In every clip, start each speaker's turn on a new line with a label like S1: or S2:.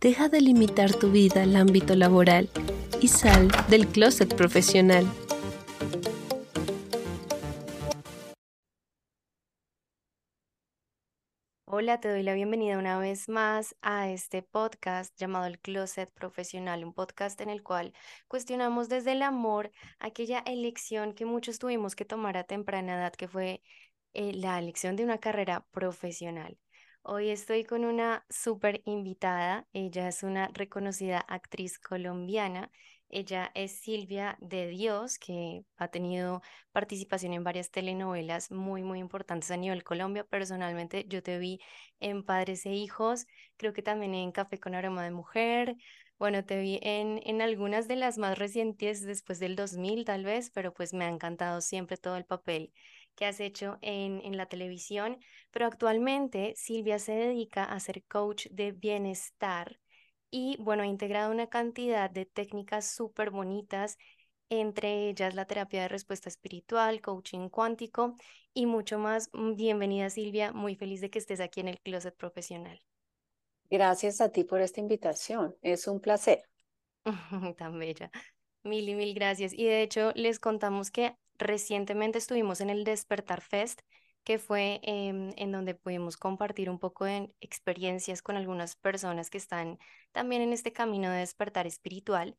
S1: Deja de limitar tu vida al ámbito laboral y sal del closet profesional.
S2: Hola, te doy la bienvenida una vez más a este podcast llamado El Closet Profesional, un podcast en el cual cuestionamos desde el amor aquella elección que muchos tuvimos que tomar a temprana edad, que fue eh, la elección de una carrera profesional. Hoy estoy con una súper invitada. Ella es una reconocida actriz colombiana. Ella es Silvia de Dios, que ha tenido participación en varias telenovelas muy, muy importantes a nivel Colombia. Personalmente, yo te vi en Padres e Hijos, creo que también en Café con Aroma de Mujer. Bueno, te vi en, en algunas de las más recientes después del 2000 tal vez, pero pues me ha encantado siempre todo el papel que has hecho en, en la televisión, pero actualmente Silvia se dedica a ser coach de bienestar y bueno, ha integrado una cantidad de técnicas súper bonitas, entre ellas la terapia de respuesta espiritual, coaching cuántico y mucho más. Mm, bienvenida Silvia, muy feliz de que estés aquí en el Closet Profesional.
S3: Gracias a ti por esta invitación, es un placer.
S2: Tan bella. Mil y mil gracias. Y de hecho les contamos que Recientemente estuvimos en el Despertar Fest, que fue em, en donde pudimos compartir un poco de experiencias con algunas personas que están también en este camino de despertar espiritual.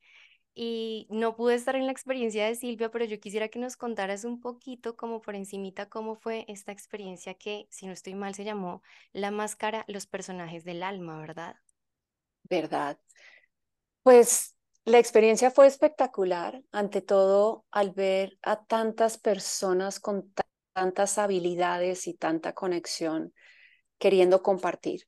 S2: Y no pude estar en la experiencia de Silvia, pero yo quisiera que nos contaras un poquito, como por encimita, cómo fue esta experiencia que, si no estoy mal, se llamó La Máscara, los personajes del alma, ¿verdad?
S3: ¿Verdad? Pues la experiencia fue espectacular, ante todo al ver a tantas personas con tantas habilidades y tanta conexión queriendo compartir.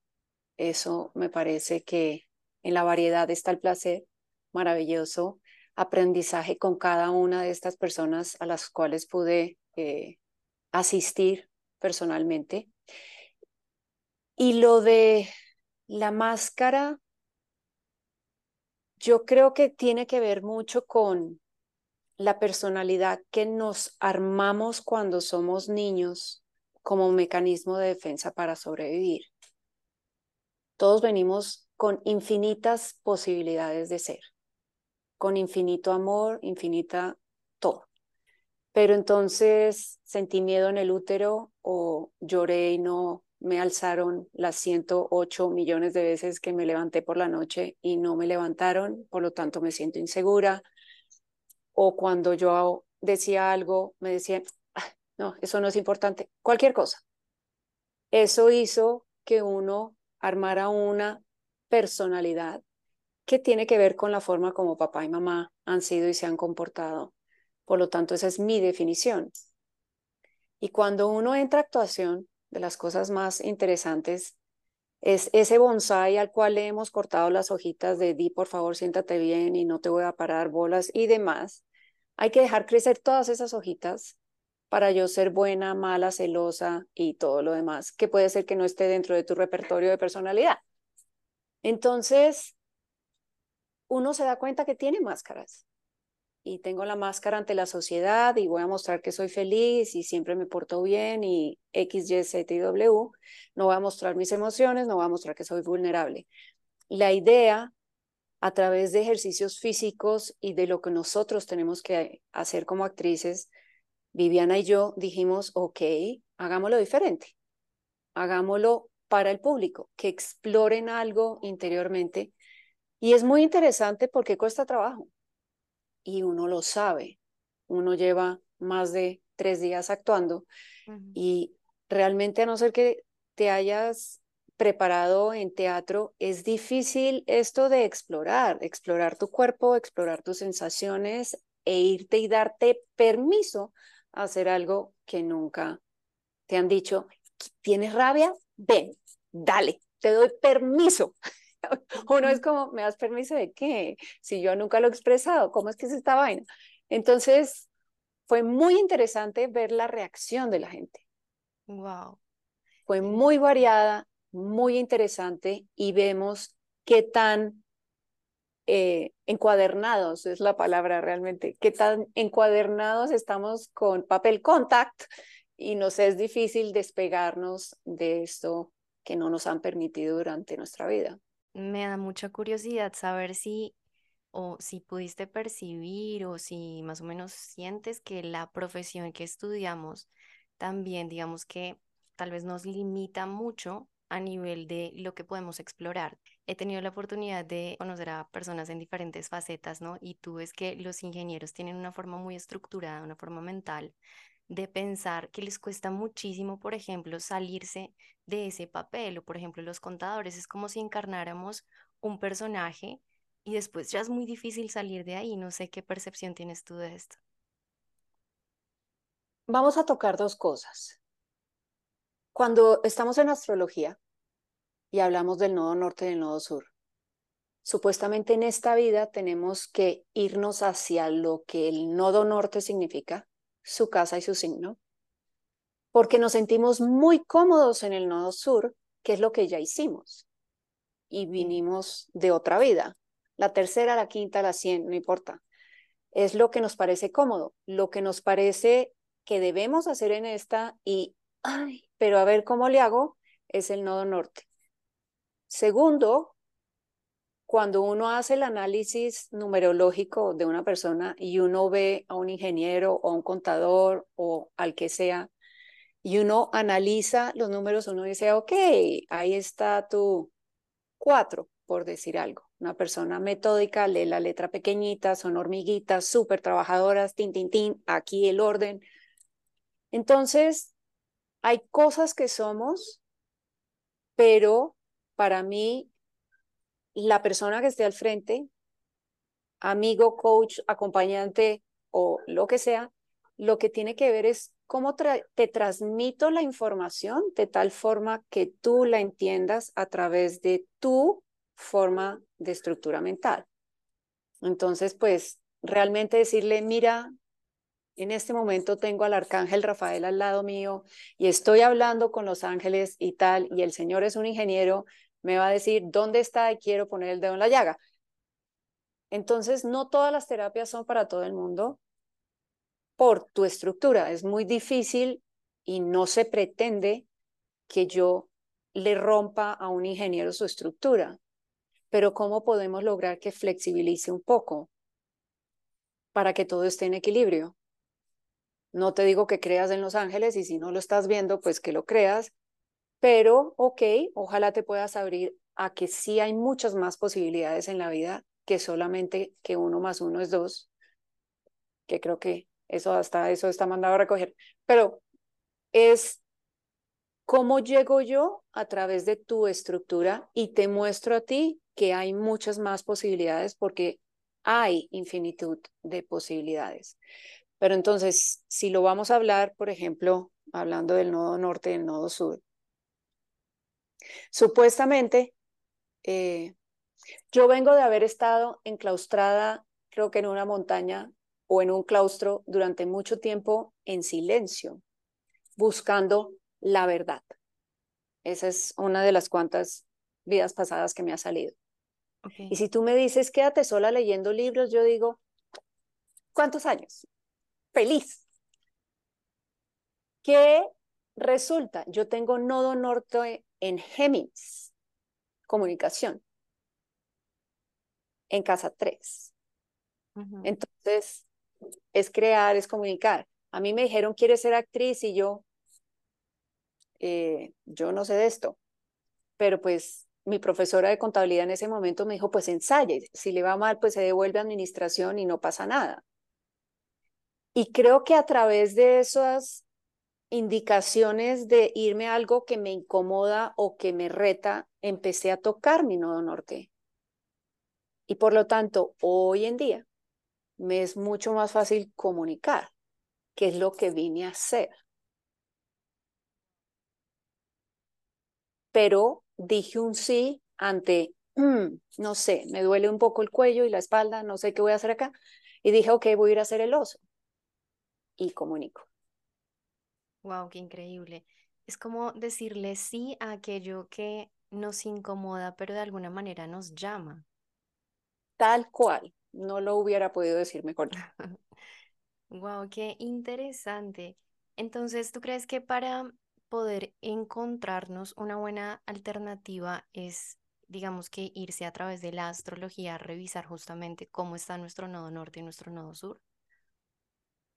S3: Eso me parece que en la variedad está el placer, maravilloso aprendizaje con cada una de estas personas a las cuales pude eh, asistir personalmente. Y lo de la máscara yo creo que tiene que ver mucho con la personalidad que nos armamos cuando somos niños como mecanismo de defensa para sobrevivir. Todos venimos con infinitas posibilidades de ser, con infinito amor, infinita todo. Pero entonces sentí miedo en el útero o lloré y no me alzaron las 108 millones de veces que me levanté por la noche y no me levantaron, por lo tanto me siento insegura. O cuando yo decía algo, me decían, ah, no, eso no es importante, cualquier cosa. Eso hizo que uno armara una personalidad que tiene que ver con la forma como papá y mamá han sido y se han comportado. Por lo tanto, esa es mi definición. Y cuando uno entra a actuación, de las cosas más interesantes es ese bonsai al cual le hemos cortado las hojitas de di, por favor, siéntate bien y no te voy a parar bolas y demás. Hay que dejar crecer todas esas hojitas para yo ser buena, mala, celosa y todo lo demás, que puede ser que no esté dentro de tu repertorio de personalidad. Entonces, uno se da cuenta que tiene máscaras y tengo la máscara ante la sociedad y voy a mostrar que soy feliz y siempre me porto bien y X, Y, Z y W, no voy a mostrar mis emociones, no voy a mostrar que soy vulnerable. La idea a través de ejercicios físicos y de lo que nosotros tenemos que hacer como actrices, Viviana y yo dijimos, ok, hagámoslo diferente, hagámoslo para el público, que exploren algo interiormente. Y es muy interesante porque cuesta trabajo y uno lo sabe. Uno lleva más de tres días actuando y realmente a no ser que te hayas preparado en teatro, es difícil esto de explorar, explorar tu cuerpo, explorar tus sensaciones e irte y darte permiso a hacer algo que nunca te han dicho. ¿Tienes rabia? Ven, dale, te doy permiso. Uno es como, ¿me das permiso de qué? Si yo nunca lo he expresado, ¿cómo es que es esta vaina? Entonces, fue muy interesante ver la reacción de la gente.
S2: Wow.
S3: Fue muy variada, muy interesante y vemos qué tan eh, encuadernados, es la palabra realmente, qué tan encuadernados estamos con papel contact y nos es difícil despegarnos de esto que no nos han permitido durante nuestra vida.
S2: Me da mucha curiosidad saber si o si pudiste percibir o si más o menos sientes que la profesión que estudiamos también, digamos que tal vez nos limita mucho a nivel de lo que podemos explorar. He tenido la oportunidad de conocer a personas en diferentes facetas, ¿no? Y tú ves que los ingenieros tienen una forma muy estructurada, una forma mental de pensar que les cuesta muchísimo, por ejemplo, salirse de ese papel o, por ejemplo, los contadores. Es como si encarnáramos un personaje y después ya es muy difícil salir de ahí. No sé qué percepción tienes tú de esto.
S3: Vamos a tocar dos cosas. Cuando estamos en astrología y hablamos del nodo norte y del nodo sur, supuestamente en esta vida tenemos que irnos hacia lo que el nodo norte significa, su casa y su signo, porque nos sentimos muy cómodos en el nodo sur, que es lo que ya hicimos, y vinimos de otra vida, la tercera, la quinta, la cien, no importa. Es lo que nos parece cómodo, lo que nos parece que debemos hacer en esta y, ay, pero a ver cómo le hago, es el nodo norte. Segundo, cuando uno hace el análisis numerológico de una persona y uno ve a un ingeniero o a un contador o al que sea, y uno analiza los números, uno dice, ok, ahí está tu cuatro, por decir algo. Una persona metódica, lee la letra pequeñita, son hormiguitas, súper trabajadoras, tin, tin, tin, aquí el orden. Entonces, hay cosas que somos, pero para mí, la persona que esté al frente, amigo, coach, acompañante o lo que sea, lo que tiene que ver es cómo te transmito la información de tal forma que tú la entiendas a través de tu forma de estructura mental. Entonces, pues realmente decirle, mira, en este momento tengo al arcángel Rafael al lado mío y estoy hablando con los ángeles y tal, y el Señor es un ingeniero, me va a decir, ¿dónde está? Y quiero poner el dedo en la llaga. Entonces, no todas las terapias son para todo el mundo por tu estructura. Es muy difícil y no se pretende que yo le rompa a un ingeniero su estructura pero ¿cómo podemos lograr que flexibilice un poco para que todo esté en equilibrio? No te digo que creas en los ángeles y si no lo estás viendo, pues que lo creas, pero ok, ojalá te puedas abrir a que sí hay muchas más posibilidades en la vida que solamente que uno más uno es dos, que creo que eso hasta eso está mandado a recoger, pero es cómo llego yo a través de tu estructura y te muestro a ti que hay muchas más posibilidades porque hay infinitud de posibilidades. Pero entonces, si lo vamos a hablar, por ejemplo, hablando del nodo norte del nodo sur, supuestamente eh, yo vengo de haber estado enclaustrada, creo que en una montaña o en un claustro durante mucho tiempo en silencio, buscando la verdad. Esa es una de las cuantas vidas pasadas que me ha salido. Y si tú me dices, quédate sola leyendo libros, yo digo, ¿cuántos años? Feliz. ¿Qué resulta? Yo tengo nodo norte en Géminis, comunicación, en casa 3. Entonces, es crear, es comunicar. A mí me dijeron, ¿quieres ser actriz? Y yo, eh, yo no sé de esto, pero pues mi profesora de contabilidad en ese momento me dijo, pues ensaye, si le va mal, pues se devuelve a administración y no pasa nada. Y creo que a través de esas indicaciones de irme a algo que me incomoda o que me reta, empecé a tocar mi nodo norte. Y por lo tanto, hoy en día me es mucho más fácil comunicar, que es lo que vine a hacer. Pero dije un sí ante, mm, no sé, me duele un poco el cuello y la espalda, no sé qué voy a hacer acá. Y dije, ok, voy a ir a hacer el oso. Y comunico.
S2: Wow, qué increíble. Es como decirle sí a aquello que nos incomoda, pero de alguna manera nos llama.
S3: Tal cual. No lo hubiera podido decir mejor.
S2: wow, qué interesante. Entonces, ¿tú crees que para poder encontrarnos una buena alternativa es digamos que irse a través de la astrología a revisar justamente cómo está nuestro nodo norte y nuestro nodo sur?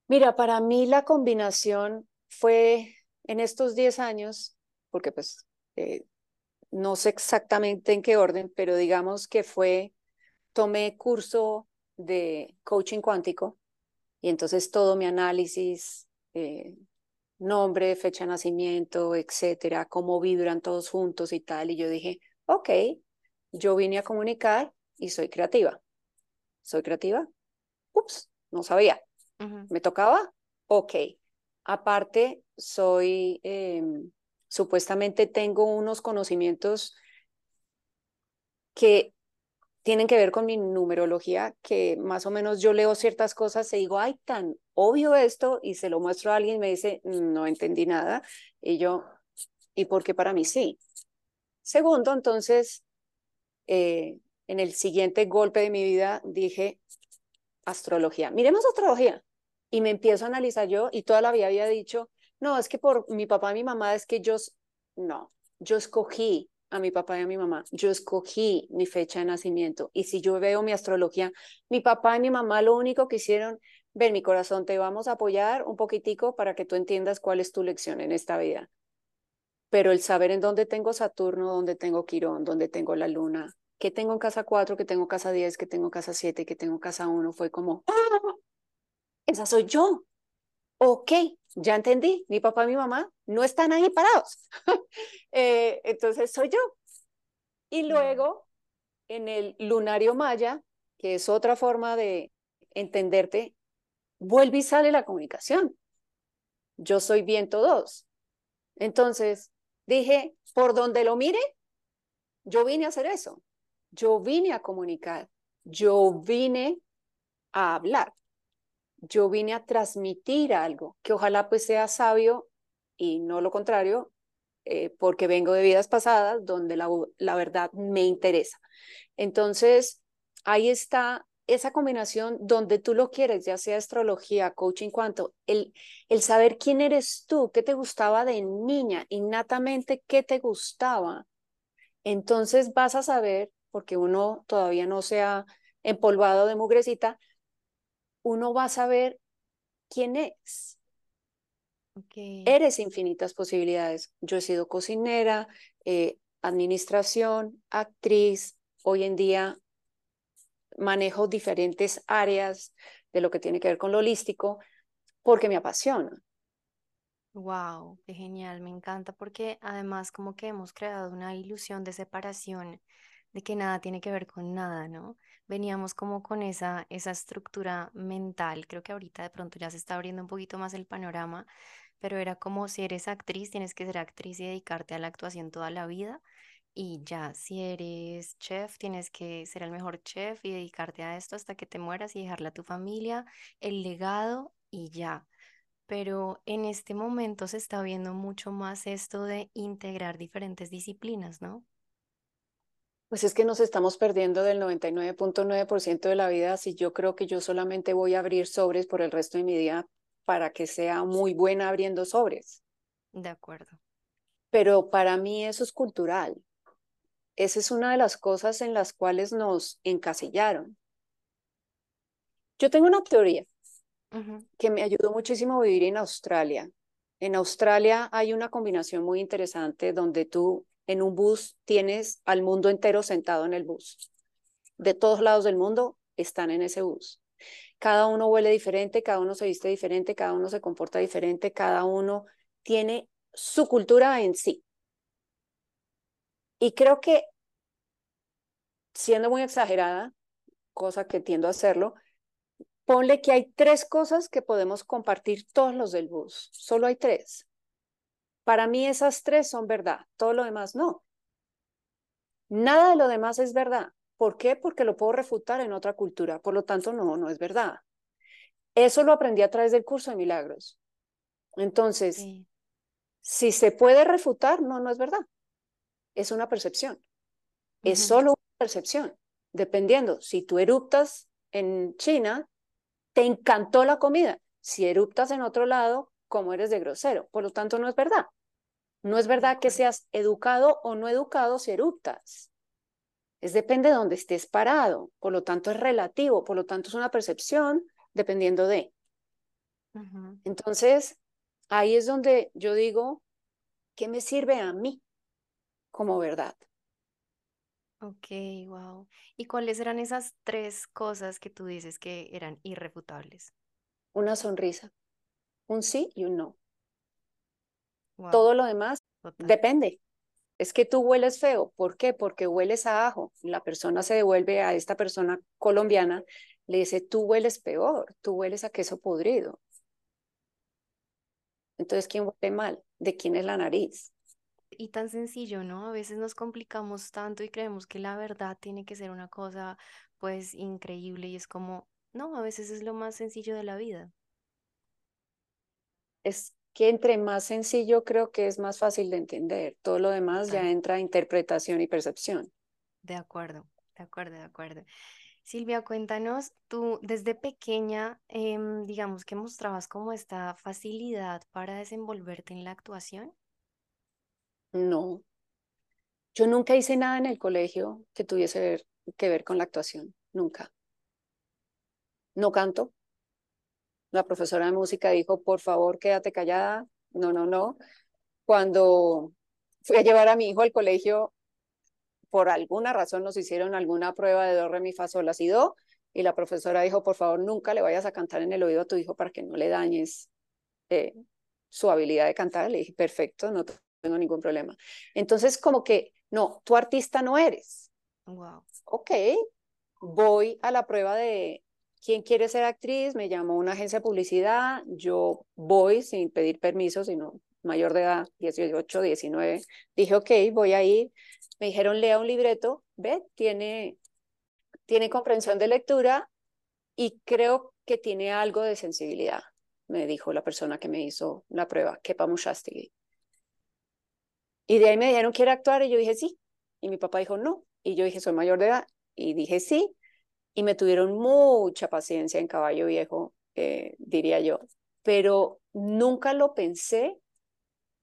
S3: Mira, para mí la combinación fue en estos 10 años, porque pues eh, no sé exactamente en qué orden, pero digamos que fue, tomé curso de coaching cuántico y entonces todo mi análisis, eh, nombre, fecha de nacimiento, etcétera, cómo vibran todos juntos y tal, y yo dije, ok, yo vine a comunicar y soy creativa. ¿Soy creativa? Ups, no sabía. ¿Me tocaba? Ok. Aparte, soy, em, supuestamente tengo unos conocimientos que tienen que ver con mi numerología, que más o menos yo leo ciertas cosas y digo, ay, tan obvio esto, y se lo muestro a alguien y me dice, no entendí nada, y yo, ¿y por qué para mí sí? Segundo, entonces, eh, en el siguiente golpe de mi vida dije, astrología, miremos astrología. Y me empiezo a analizar yo y toda la vida había dicho, no, es que por mi papá y mi mamá es que yo, no, yo escogí a mi papá y a mi mamá, yo escogí mi fecha de nacimiento. Y si yo veo mi astrología, mi papá y mi mamá lo único que hicieron, ven mi corazón, te vamos a apoyar un poquitico para que tú entiendas cuál es tu lección en esta vida pero el saber en dónde tengo Saturno, dónde tengo Quirón, dónde tengo la Luna, que tengo en casa 4, que tengo casa 10, que tengo casa 7, que tengo casa 1, fue como, ¡Ah! Esa soy yo. Ok, ya entendí, mi papá y mi mamá no están ahí parados. eh, entonces soy yo. Y luego, en el lunario maya, que es otra forma de entenderte, vuelve y sale la comunicación. Yo soy viento 2. Entonces, Dije, por donde lo mire, yo vine a hacer eso. Yo vine a comunicar. Yo vine a hablar. Yo vine a transmitir algo que ojalá pues sea sabio y no lo contrario, eh, porque vengo de vidas pasadas donde la, la verdad me interesa. Entonces, ahí está esa combinación donde tú lo quieres, ya sea astrología, coaching, cuanto, el, el saber quién eres tú, qué te gustaba de niña, innatamente qué te gustaba. Entonces vas a saber, porque uno todavía no se ha empolvado de mugrecita, uno va a saber quién es. Eres infinitas posibilidades. Yo he sido cocinera, eh, administración, actriz, hoy en día manejo diferentes áreas de lo que tiene que ver con lo holístico porque me apasiona.
S2: Wow, qué genial, me encanta porque además como que hemos creado una ilusión de separación, de que nada tiene que ver con nada, ¿no? Veníamos como con esa, esa estructura mental, creo que ahorita de pronto ya se está abriendo un poquito más el panorama, pero era como si eres actriz, tienes que ser actriz y dedicarte a la actuación toda la vida y ya, si eres chef, tienes que ser el mejor chef y dedicarte a esto hasta que te mueras y dejarle a tu familia el legado y ya. Pero en este momento se está viendo mucho más esto de integrar diferentes disciplinas, ¿no?
S3: Pues es que nos estamos perdiendo del 99.9% de la vida si yo creo que yo solamente voy a abrir sobres por el resto de mi vida para que sea muy buena abriendo sobres.
S2: De acuerdo.
S3: Pero para mí eso es cultural. Esa es una de las cosas en las cuales nos encasillaron. Yo tengo una teoría que me ayudó muchísimo a vivir en Australia. En Australia hay una combinación muy interesante donde tú en un bus tienes al mundo entero sentado en el bus. De todos lados del mundo están en ese bus. Cada uno huele diferente, cada uno se viste diferente, cada uno se comporta diferente, cada uno tiene su cultura en sí. Y creo que, siendo muy exagerada, cosa que tiendo a hacerlo, ponle que hay tres cosas que podemos compartir todos los del bus. Solo hay tres. Para mí esas tres son verdad, todo lo demás no. Nada de lo demás es verdad. ¿Por qué? Porque lo puedo refutar en otra cultura. Por lo tanto, no, no es verdad. Eso lo aprendí a través del curso de milagros. Entonces, si se puede refutar, no, no es verdad es una percepción. Es solo una percepción. Dependiendo, si tú eruptas en China, te encantó la comida. Si eruptas en otro lado, como eres de grosero. Por lo tanto, no es verdad. No es verdad que seas educado o no educado si eruptas. Es depende de dónde estés parado, por lo tanto es relativo, por lo tanto es una percepción dependiendo de. Entonces, ahí es donde yo digo, ¿qué me sirve a mí como verdad?
S2: Ok, wow. ¿Y cuáles eran esas tres cosas que tú dices que eran irrefutables?
S3: Una sonrisa, un sí y un no. Todo lo demás depende. Es que tú hueles feo. ¿Por qué? Porque hueles a ajo. La persona se devuelve a esta persona colombiana, le dice, tú hueles peor, tú hueles a queso podrido. Entonces, ¿quién huele mal? ¿De quién es la nariz?
S2: Y tan sencillo, ¿no? A veces nos complicamos tanto y creemos que la verdad tiene que ser una cosa, pues, increíble y es como, no, a veces es lo más sencillo de la vida.
S3: Es que entre más sencillo creo que es más fácil de entender. Todo lo demás ya entra interpretación y percepción.
S2: De acuerdo, de acuerdo, de acuerdo. Silvia, cuéntanos, tú desde pequeña, em, digamos que mostrabas como esta facilidad para desenvolverte en la actuación.
S3: No, yo nunca hice nada en el colegio que tuviese que ver con la actuación, nunca. No canto, la profesora de música dijo, por favor, quédate callada. No, no, no. Cuando fui a llevar a mi hijo al colegio, por alguna razón nos hicieron alguna prueba de do, re, mi, fa, sol, la, si, do, y la profesora dijo, por favor, nunca le vayas a cantar en el oído a tu hijo para que no le dañes eh, su habilidad de cantar. Le dije, perfecto, no tengo ningún problema. Entonces, como que, no, tu artista no eres.
S2: Wow.
S3: Ok, voy a la prueba de, ¿quién quiere ser actriz? Me llamó una agencia de publicidad, yo voy sin pedir permiso, sino mayor de edad, 18, 19, dije, ok, voy a ir. Me dijeron, lea un libreto, ve, tiene, tiene comprensión de lectura y creo que tiene algo de sensibilidad, me dijo la persona que me hizo la prueba, Kepa Mushastegui. Y de ahí me dijeron, ¿quiere actuar? Y yo dije, sí. Y mi papá dijo, no. Y yo dije, soy mayor de edad. Y dije, sí y me tuvieron mucha paciencia en Caballo Viejo, eh, diría yo, pero nunca lo pensé.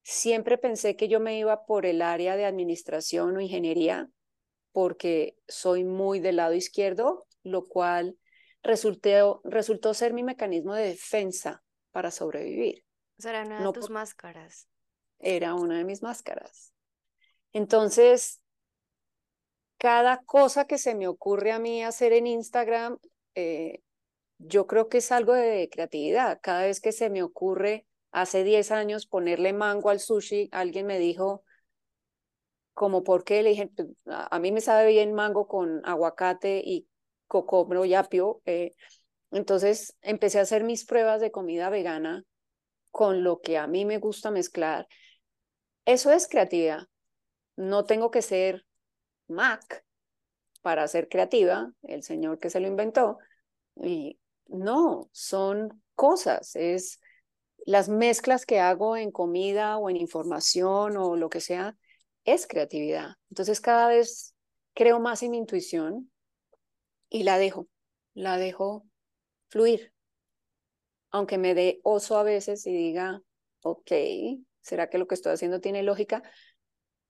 S3: Siempre pensé que yo me iba por el área de administración o ingeniería porque soy muy del lado izquierdo, lo cual resultó, resultó ser mi mecanismo de defensa para sobrevivir.
S2: O sea, era una de tus máscaras.
S3: Era una de mis máscaras. Entonces, cada cosa que se me ocurre a mí hacer en Instagram, eh, yo creo que es algo de creatividad. Cada vez que se me ocurre, hace 10 años, ponerle mango al sushi, alguien me dijo, como por qué, le dije, pues, a mí me sabe bien mango con aguacate y cocomro y apio. Eh". entonces empecé a hacer mis pruebas de comida vegana con lo que a mí me gusta mezclar. Eso es creatividad. No tengo que ser Mac para ser creativa, el señor que se lo inventó. Y no, son cosas, es las mezclas que hago en comida o en información o lo que sea, es creatividad. Entonces cada vez creo más en mi intuición y la dejo, la dejo fluir. Aunque me dé oso a veces y diga, ok, ¿será que lo que estoy haciendo tiene lógica?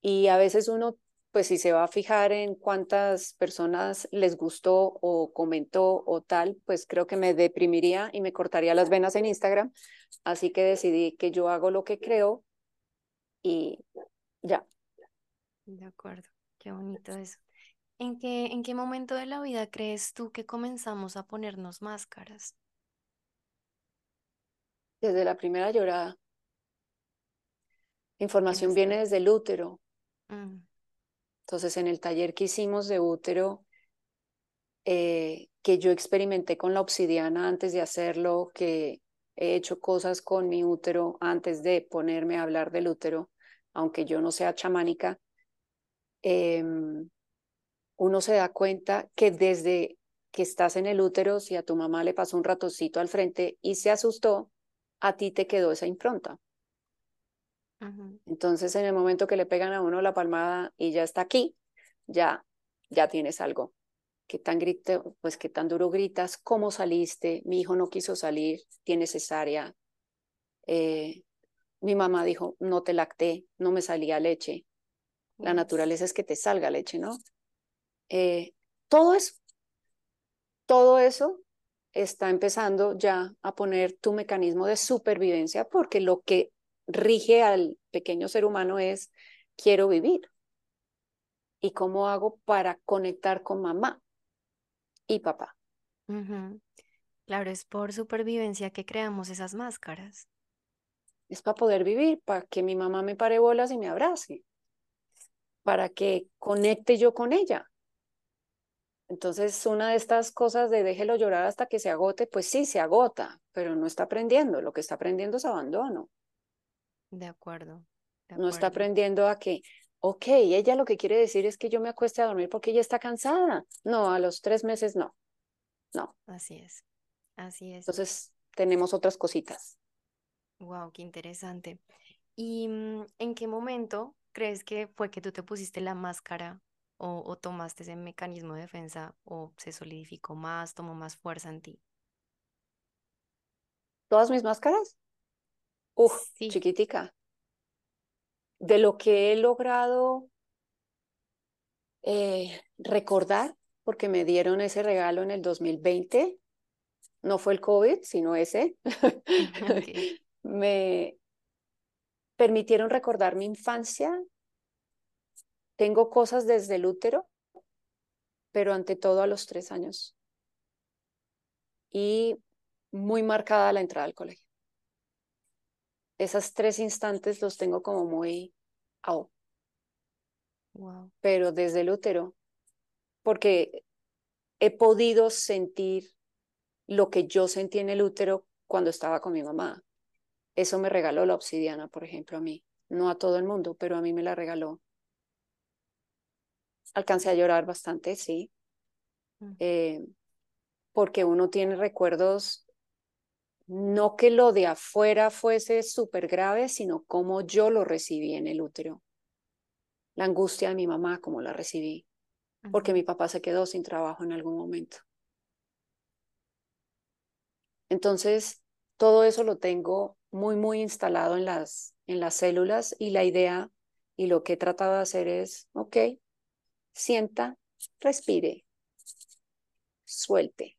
S3: Y a veces uno pues si se va a fijar en cuántas personas les gustó o comentó o tal, pues creo que me deprimiría y me cortaría las venas en Instagram. Así que decidí que yo hago lo que creo y ya.
S2: De acuerdo, qué bonito eso. ¿En qué, ¿En qué momento de la vida crees tú que comenzamos a ponernos máscaras?
S3: Desde la primera llorada. Información viene desde el útero. Mm. Entonces, en el taller que hicimos de útero, eh, que yo experimenté con la obsidiana antes de hacerlo, que he hecho cosas con mi útero antes de ponerme a hablar del útero, aunque yo no sea chamánica, em, uno se da cuenta que desde que estás en el útero, si a tu mamá le pasó un ratoncito al frente y se asustó, a ti te quedó esa impronta. Entonces, en el momento que le pegan a uno la palmada y ya está aquí, ya, ya tienes algo. ¿Qué tan, grito, pues, qué tan duro gritas? ¿Cómo saliste? Mi hijo no quiso salir, tiene cesárea. Eh, mi mamá dijo, no te lacté, no me salía leche. La naturaleza es que te salga leche, ¿no? Eh, todo eso, todo eso está empezando ya a poner tu mecanismo de supervivencia porque lo que rige al pequeño ser humano es quiero vivir. ¿Y cómo hago para conectar con mamá y papá?
S2: Claro, es por supervivencia que creamos esas máscaras.
S3: Es para poder vivir, para que mi mamá me pare bolas y me abrace, para que conecte yo con ella. Entonces, una de estas cosas de déjelo llorar hasta que se agote, pues sí, se agota, pero no está aprendiendo. Lo que está aprendiendo es abandono.
S2: De acuerdo.
S3: No está aprendiendo a que, ok, ella lo que quiere decir es que yo me acueste a dormir porque ella está cansada. No, a los tres meses no. No.
S2: Así es. Así es.
S3: Entonces, tenemos otras cositas.
S2: Wow, qué interesante. ¿Y mm, en qué momento crees que fue que tú te pusiste la máscara o, tomaste ese mecanismo de defensa o se solidificó más, tomó más fuerza en ti?
S3: ¿Todas mis máscaras? Uf, chiquitica. De lo que he logrado eh, recordar, porque me dieron ese regalo en el 2020, no fue el COVID, sino ese, me permitieron recordar mi infancia tengo cosas desde el útero, pero ante todo a los tres años. Y muy marcada la entrada al colegio. Esos tres instantes los tengo como muy... Oh. Wow. Pero desde el útero, porque he podido sentir lo que yo sentí en el útero cuando estaba con mi mamá. Eso me regaló la obsidiana, por ejemplo, a mí. No a todo el mundo, pero a mí me la regaló alcancé a llorar bastante, sí, mm. eh, porque uno tiene recuerdos, no que lo de afuera fuese súper grave, sino cómo yo lo recibí en el útero. La angustia de mi mamá, cómo la recibí, porque mi papá se quedó sin trabajo en algún momento. Entonces, todo eso lo tengo muy, muy instalado en las, en las células y la idea y lo que he tratado de hacer es, ok, sienta, respire, suelte.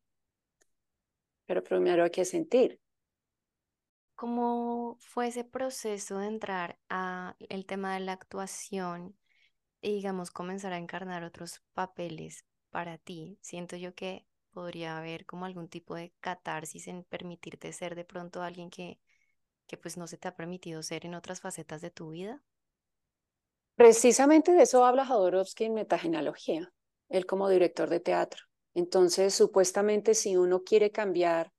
S3: Pero primero hay que sentir.
S2: ¿Cómo fue ese proceso de entrar a el tema de la actuación y digamos comenzar a encarnar otros papeles para ti? Siento yo que podría haber como algún tipo de catarsis en permitirte ser de pronto alguien que, que pues no se te ha permitido ser en otras facetas de tu vida.
S3: Precisamente de eso habla Jodorowsky en Metagenealogía, él como director de teatro. Entonces, supuestamente, si uno quiere cambiar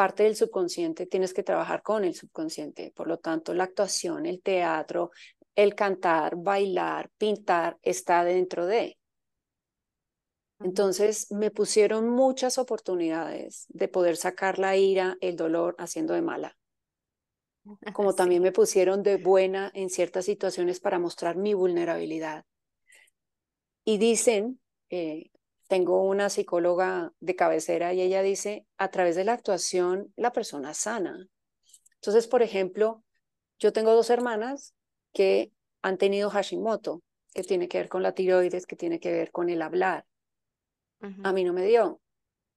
S3: parte del subconsciente, tienes que trabajar con el subconsciente. Por lo tanto, la actuación, el teatro, el cantar, bailar, pintar, está dentro de. Entonces, me pusieron muchas oportunidades de poder sacar la ira, el dolor, haciendo de mala como también me pusieron de buena en ciertas situaciones para mostrar mi vulnerabilidad. Y dicen, eh, tengo una psicóloga de cabecera y ella dice, a través de la actuación la persona sana. Entonces, por ejemplo, yo tengo dos hermanas que han tenido Hashimoto, que tiene que ver con la tiroides, que tiene que ver con el hablar. A mí no me dio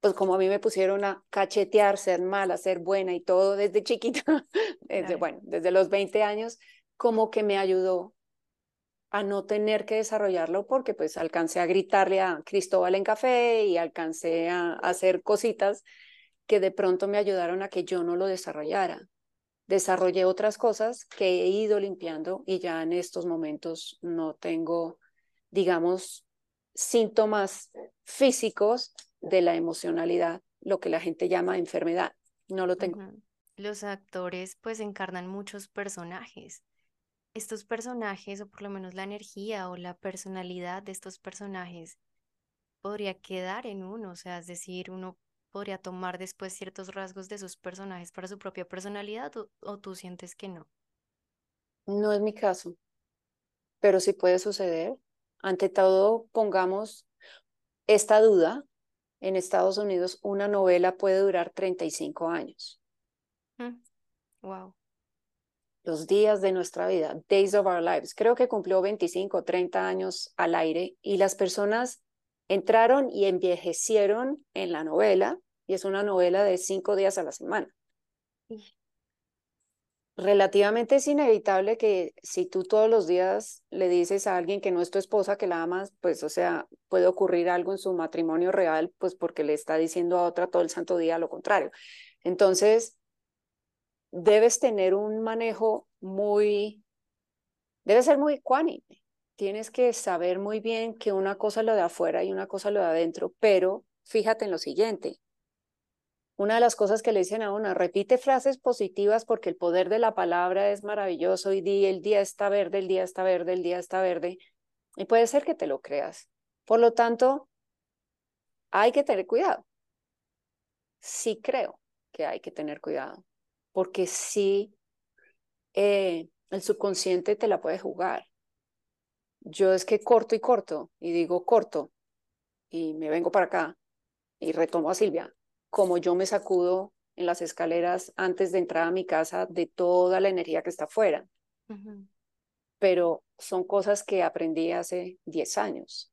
S3: pues como a mí me pusieron a cachetear, ser mala, ser buena y todo desde chiquita, desde, bueno, desde los 20 años, como que me ayudó a no tener que desarrollarlo porque pues alcancé a gritarle a Cristóbal en café y alcancé a, hacer cositas que de pronto me ayudaron a que yo no lo desarrollara. Desarrollé otras cosas que he ido limpiando y ya en estos momentos no tengo, digamos, síntomas físicos de la emocionalidad, lo que la gente llama enfermedad. No lo tengo.
S2: Los actores pues encarnan muchos personajes. Estos personajes, o por lo menos la energía o la personalidad de estos personajes, podría quedar en uno, o sea, es decir, uno podría tomar después ciertos rasgos de esos personajes para su propia personalidad o, tú sientes que no.
S3: No es mi caso, pero sí puede suceder. Ante todo, pongamos esta duda en Estados Unidos una novela puede durar 35 años.
S2: Wow.
S3: Los días de nuestra vida, Days of Our Lives. Creo que cumplió 25 o 30 años al aire y las personas entraron y envejecieron en la novela, y es una novela de cinco días a la semana. Relativamente es inevitable que si tú todos los días le dices a alguien que no es tu esposa, que la amas, pues o sea, puede ocurrir algo en su matrimonio real, pues porque le está diciendo a otra todo el santo día lo contrario. Entonces, debes tener un manejo muy, debe ser muy ecuánime. Tienes que saber muy bien que una cosa es lo de afuera y una cosa es lo de adentro, pero fíjate en lo siguiente, una de las cosas que le dicen a una, repite frases positivas porque el poder de la palabra es maravilloso y di, el día está verde, el día está verde, el día está verde. Y puede ser que te lo creas. Por lo tanto, hay que tener cuidado. Sí creo que hay que tener cuidado, porque sí eh, el subconsciente te la puede jugar. Yo es que corto y corto, y digo corto, y me vengo para acá, y retomo a Silvia, como yo me sacudo en las escaleras antes de entrar a mi casa de toda la energía que está afuera. Pero son cosas que aprendí hace 10 años.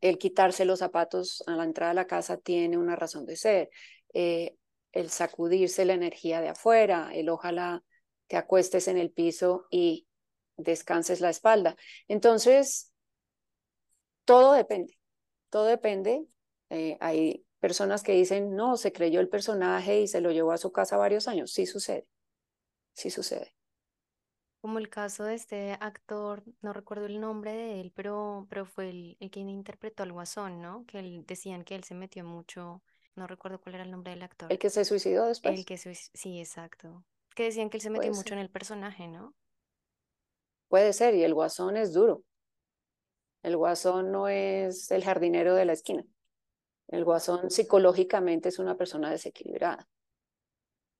S3: El quitarse los zapatos a la entrada de la casa tiene una razón de ser. Eh, el sacudirse la energía de afuera, el ojalá te acuestes en el piso y descanses la espalda. Entonces, todo depende, todo depende eh, hay personas que dicen, no, se creyó el personaje y se lo llevó a su casa varios años. Sí sucede, sí sucede.
S2: Como el caso de este actor, no recuerdo el nombre de él, pero, pero fue el, el quien interpretó al Guasón, ¿no? Que decían que él se metió mucho, no recuerdo cuál era el nombre del actor.
S3: El que se suicidó después.
S2: El que sí, exacto. Que decían que él se metió mucho en el personaje, ¿no?
S3: Puede ser, y el Guasón es duro. El Guasón no es el jardinero de la esquina. El guasón psicológicamente es una persona desequilibrada.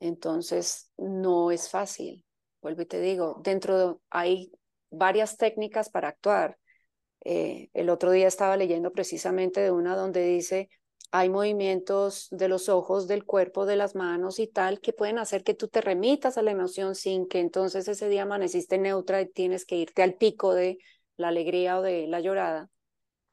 S3: Entonces, no es fácil. Vuelvo y te digo, dentro de, hay varias técnicas para actuar. Eh, el otro día estaba leyendo precisamente de una donde dice, hay movimientos de los ojos, del cuerpo, de las manos y tal, que pueden hacer que tú te remitas a la emoción sin que entonces ese día amaneciste neutra y tienes que irte al pico de la alegría o de la llorada.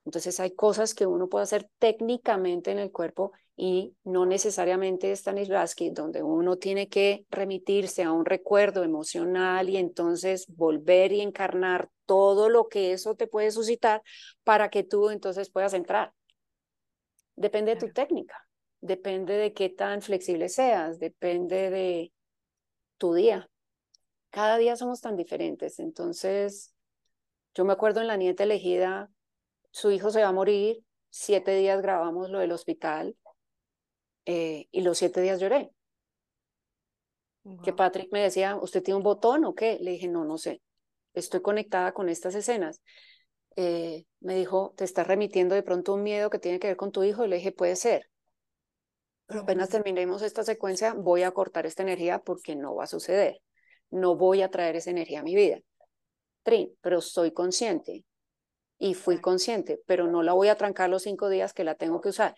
S3: Entonces hay cosas que uno puede hacer técnicamente en el cuerpo y no necesariamente Stanislavski, donde uno tiene que remitirse a un recuerdo emocional y entonces volver y encarnar todo lo que eso te puede suscitar para que tú entonces puedas entrar. Depende de tu técnica, depende de qué tan flexible seas, depende de tu día. Cada día somos tan diferentes. Entonces, yo me acuerdo en la nieta elegida, su hijo se va a morir, siete días grabamos lo del hospital eh, y los siete días lloré. Que Patrick me decía, ¿usted tiene un botón o qué? Le dije, no, no sé, estoy conectada con estas escenas. Eh, me dijo, ¿te estás remitiendo de pronto un miedo que tiene que ver con tu hijo? Y le dije, puede ser. Pero apenas terminemos esta secuencia, voy a cortar esta energía porque no va a suceder. No voy a traer esa energía a mi vida. Trin, pero soy consciente y fui consciente, pero no la voy a trancar los cinco días que la tengo que usar.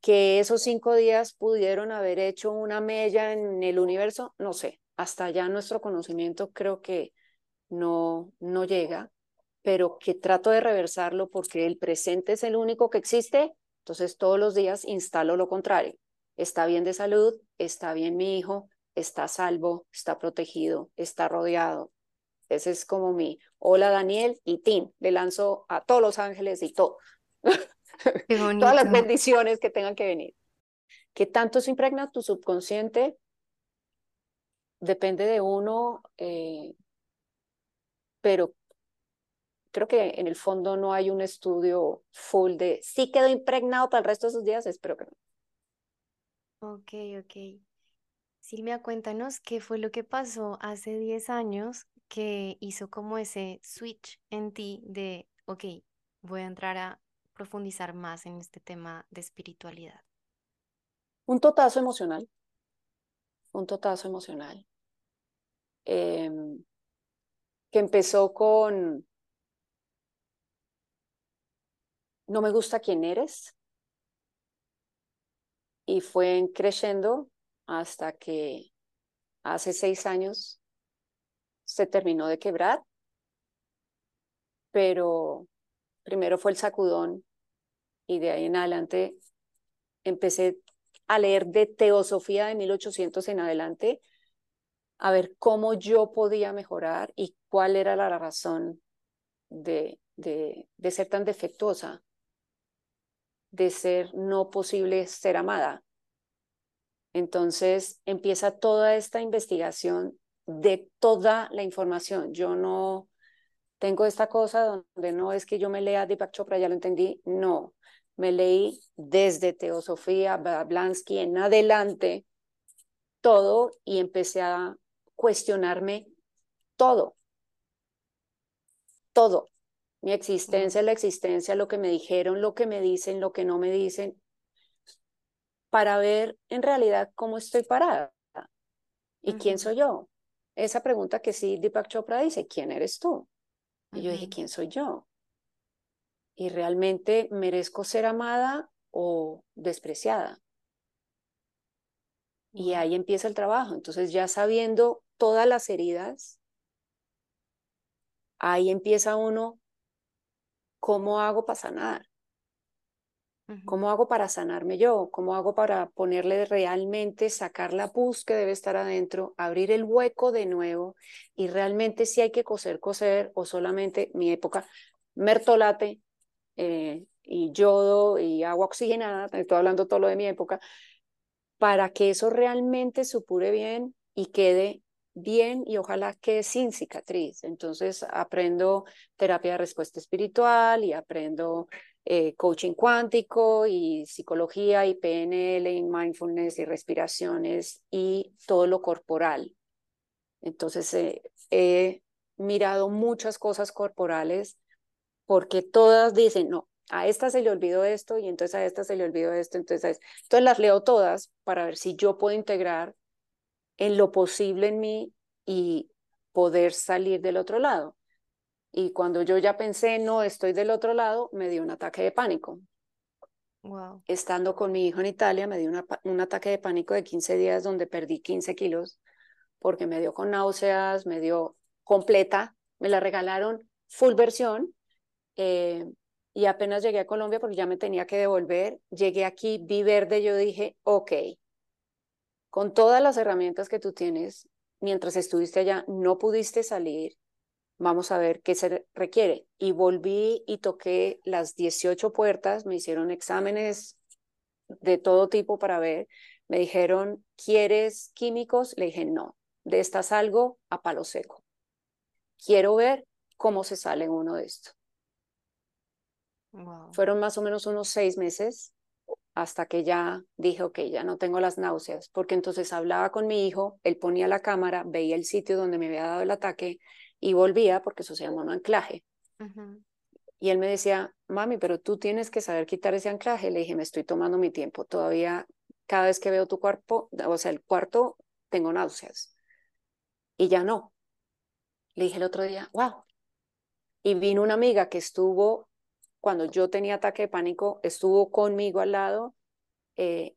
S3: Que esos cinco días pudieron haber hecho una mella en el universo, no sé. Hasta allá nuestro conocimiento creo que no, no llega, pero que trato de reversarlo porque el presente es el único que existe, entonces todos los días instalo lo contrario. Está bien de salud, está bien mi hijo, está salvo, está protegido, está rodeado, ese es como mi hola Daniel y Tim. Le lanzo a todos los ángeles y todo. Todas las bendiciones que tengan que venir. ¿Qué tanto se impregna tu subconsciente? Depende de uno, eh, pero creo que en el fondo no hay un estudio full de sí quedó impregnado para el resto de sus días, espero que
S2: no. Ok, ok. Silvia, cuéntanos qué fue lo que pasó hace 10 años que hizo como ese switch en ti de, ok, voy a entrar a profundizar más en este tema de espiritualidad?
S3: Un totazo emocional, un totazo emocional, em, que empezó con, no me gusta quién eres, y fue creciendo hasta que hace seis años se terminó de quebrar, pero primero fue el sacudón y de ahí en adelante empecé a leer de teosofía de 1800 en adelante, a ver cómo yo podía mejorar y cuál era la razón de, de, de ser tan defectuosa, de ser no posible ser amada. Entonces empieza toda esta investigación de toda la información. Yo no tengo esta cosa donde no es que yo me lea Deepak Chopra, ya lo entendí, no. Me leí desde Teosofía, Blansky en adelante, todo y empecé a cuestionarme todo. Todo. Mi existencia, la existencia, lo que me dijeron, lo que me dicen, lo que no me dicen, para ver en realidad cómo estoy parada y quién soy yo. Esa pregunta que sí Deepak Chopra dice, ¿quién eres tú? Y yo dije, ¿quién soy yo? ¿Y realmente merezco ser amada o despreciada? Y ahí empieza el trabajo. Entonces ya sabiendo todas las heridas, ahí empieza uno, ¿cómo hago para sanar? ¿Cómo hago para sanarme yo? ¿Cómo hago para ponerle realmente, sacar la pus que debe estar adentro, abrir el hueco de nuevo y realmente si hay que coser, coser o solamente mi época, mertolate eh, y yodo y agua oxigenada, estoy hablando todo lo de mi época, para que eso realmente supure bien y quede bien y ojalá quede sin cicatriz. Entonces aprendo terapia de respuesta espiritual y aprendo eh, coaching cuántico y psicología y PNL y mindfulness y respiraciones y todo lo corporal. Entonces eh, he mirado muchas cosas corporales porque todas dicen, no, a esta se le olvidó esto y entonces a esta se le olvidó esto, entonces, entonces las leo todas para ver si yo puedo integrar en lo posible en mí y poder salir del otro lado. Y cuando yo ya pensé, no, estoy del otro lado, me dio un ataque de pánico.
S2: Wow.
S3: Estando con mi hijo en Italia, me dio un ataque de pánico de 15 días donde perdí 15 kilos porque me dio con náuseas, me dio completa, me la regalaron full versión. Eh, y apenas llegué a Colombia porque ya me tenía que devolver, llegué aquí, vi verde, yo dije, ok, con todas las herramientas que tú tienes, mientras estuviste allá, no pudiste salir, vamos a ver qué se requiere. Y volví y toqué las 18 puertas, me hicieron exámenes de todo tipo para ver. Me dijeron, ¿quieres químicos? Le dije, no, de estas salgo a palo seco. Quiero ver cómo se sale uno de esto. Fueron más o menos unos seis meses hasta que ya dije, ok, ya no tengo las náuseas, porque entonces hablaba con mi hijo, él ponía la cámara, veía el sitio donde me había dado el ataque y volvía porque eso se llama un anclaje. Y él me decía, mami, pero tú tienes que saber quitar ese anclaje. Le dije, me estoy tomando mi tiempo. Todavía, cada vez que veo tu cuerpo, o sea, el cuarto, tengo náuseas. Y ya no. Le dije el otro día, wow. Y vino una amiga que estuvo, cuando yo tenía ataque de pánico, estuvo conmigo al lado. Eh,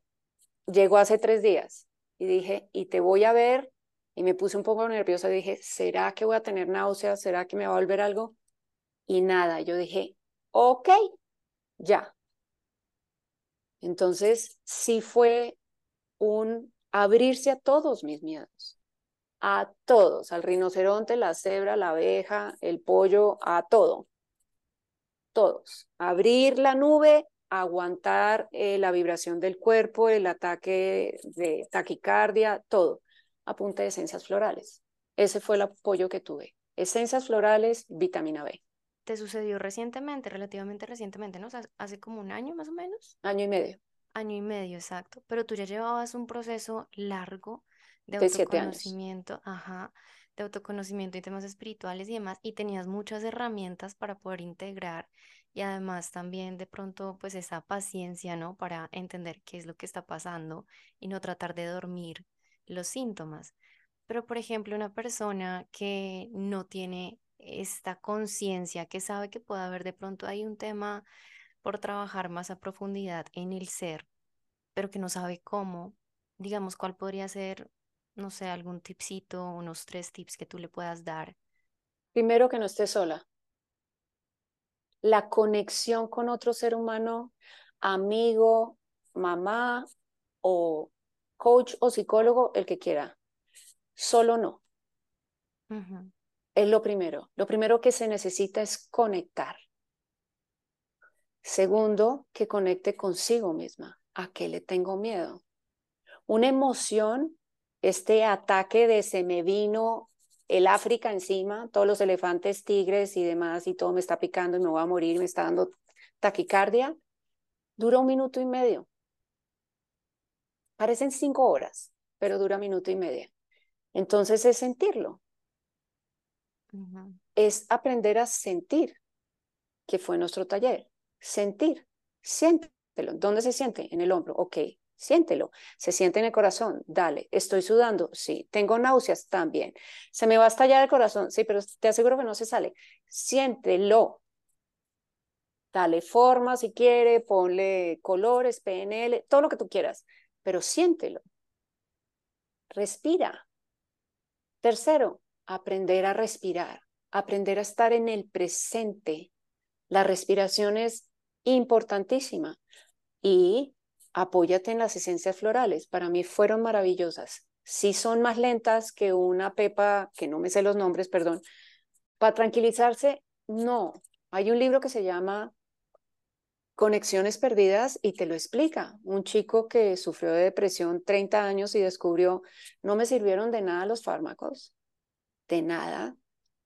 S3: llegó hace tres días. Y dije, y te voy a ver y me puse un poco nerviosa. Dije, ¿será que voy a tener náuseas? ¿Será que me va a volver algo? Y nada, yo dije, ok, ya. Entonces, sí fue un abrirse a todos mis miedos, a todos, al rinoceronte, la cebra, la abeja, el pollo, a todo, todos. Abrir la nube, aguantar eh, la vibración del cuerpo, el ataque de taquicardia, todo a punta de esencias florales. Ese fue el apoyo que tuve. Esencias florales, vitamina B.
S2: ¿Te sucedió recientemente, relativamente recientemente, no? hace como un año más o menos.
S3: Año y medio.
S2: Año y medio, exacto. Pero tú ya llevabas un proceso largo de, autoconocimiento, ajá, de autoconocimiento y temas espirituales y demás, y tenías muchas herramientas para poder integrar y además también de pronto pues esa paciencia, ¿no? Para entender qué es lo que está pasando y no tratar de dormir los síntomas. Pero, por ejemplo, una persona que no tiene esta conciencia, que sabe que puede haber de pronto hay un tema por trabajar más a profundidad en el ser, pero que no sabe cómo, digamos, cuál podría ser, no sé, algún tipcito, unos tres tips que tú le puedas dar.
S3: Primero que no esté sola. la conexión con otro ser humano, amigo, mamá o coach o psicólogo, el que quiera. Solo no. Es lo primero. Lo primero que se necesita es conectar. Segundo, que conecte consigo misma. ¿A qué le tengo miedo? Una emoción, este ataque de se me vino el África encima, todos los elefantes, tigres y demás, y todo me está picando y me voy a morir, me está dando taquicardia, dura un minuto y medio. Parecen cinco horas, pero dura minuto y medio. Entonces es sentirlo. Es aprender a sentir, que fue nuestro taller. Sentir, siéntelo. ¿Dónde se siente? En el hombro. Ok, siéntelo. Se siente en el corazón. Dale. ¿Estoy sudando? Sí. ¿Tengo náuseas? También. ¿Se me va a estallar el corazón? Sí, pero te aseguro que no se sale. Siéntelo. Dale forma si quiere, ponle colores, PNL, todo lo que tú quieras pero siéntelo. Respira. Tercero, aprender a respirar, aprender a estar en el presente. La respiración es importantísima y apóyate en las esencias florales. Para mí fueron maravillosas. Sí son más lentas que una pepa, que no me sé los nombres, perdón. Para tranquilizarse, no. Hay un libro que se llama Conexiones Perdidas y te lo explica. Un chico que sufrió de depresión 30 años y descubrió, no me sirvieron de nada los fármacos, de nada.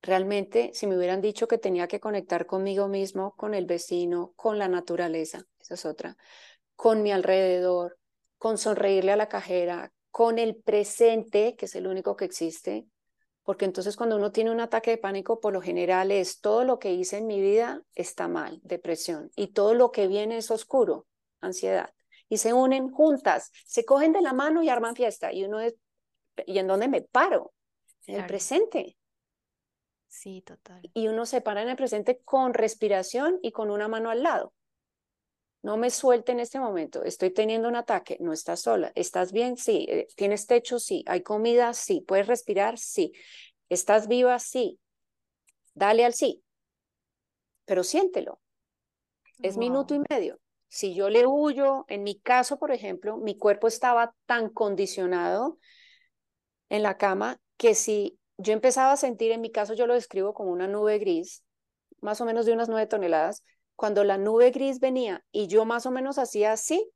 S3: Realmente, si me hubieran dicho que tenía que conectar conmigo mismo, con el vecino, con la naturaleza, esa es otra, con mi alrededor, con sonreírle a la cajera, con el presente, que es el único que existe, porque entonces cuando uno tiene un ataque de pánico, por lo general es todo lo que hice en mi vida está mal, depresión, y todo lo que viene es oscuro, ansiedad. Y se unen juntas, se cogen de la mano y arman fiesta. Y uno es, ¿y en dónde me paro? En el presente.
S2: Sí, total.
S3: Y uno se para en el presente con respiración y con una mano al lado. No me suelte en este momento. Estoy teniendo un ataque. No estás sola. ¿Estás bien? Sí. Eh, ¿Tienes techo? Sí. ¿Hay comida? Sí. ¿Puedes respirar? Sí. ¿Estás viva? Sí. Dale al sí. Pero siéntelo. Es minuto y medio. Si yo le huyo, en mi caso, por ejemplo, mi cuerpo estaba tan condicionado en la cama que si yo empezaba a sentir, en mi caso yo lo describo como una nube gris, más o menos de unas nueve toneladas, cuando la nube gris venía y yo más o menos hacía así,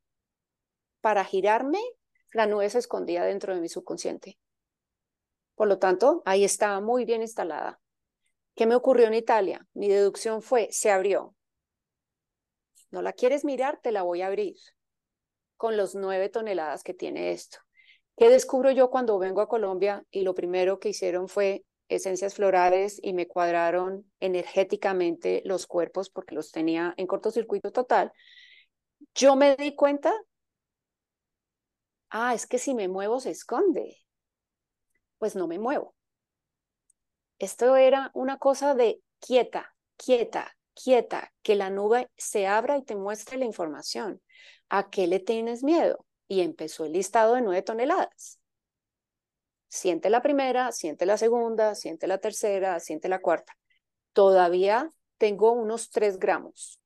S3: para girarme, la nube se escondía dentro de mi subconsciente. Por lo tanto, ahí estaba muy bien instalada. ¿Qué me ocurrió en Italia? Mi deducción fue, se abrió. ¿No la quieres mirar? Te la voy a abrir con los nueve toneladas que tiene esto. ¿Qué descubro yo cuando vengo a Colombia? Y lo primero que hicieron fue esencias florales y me cuadraron energéticamente los cuerpos porque los tenía en cortocircuito total, yo me di cuenta, ah, es que si me muevo se esconde. Pues no me muevo. Esto era una cosa de quieta, quieta, quieta, que la nube se abra y te muestre la información. ¿A qué le tienes miedo? Y empezó el listado de nueve toneladas. Siente la primera, siente la segunda, siente la tercera, siente la cuarta. Todavía tengo unos tres gramos,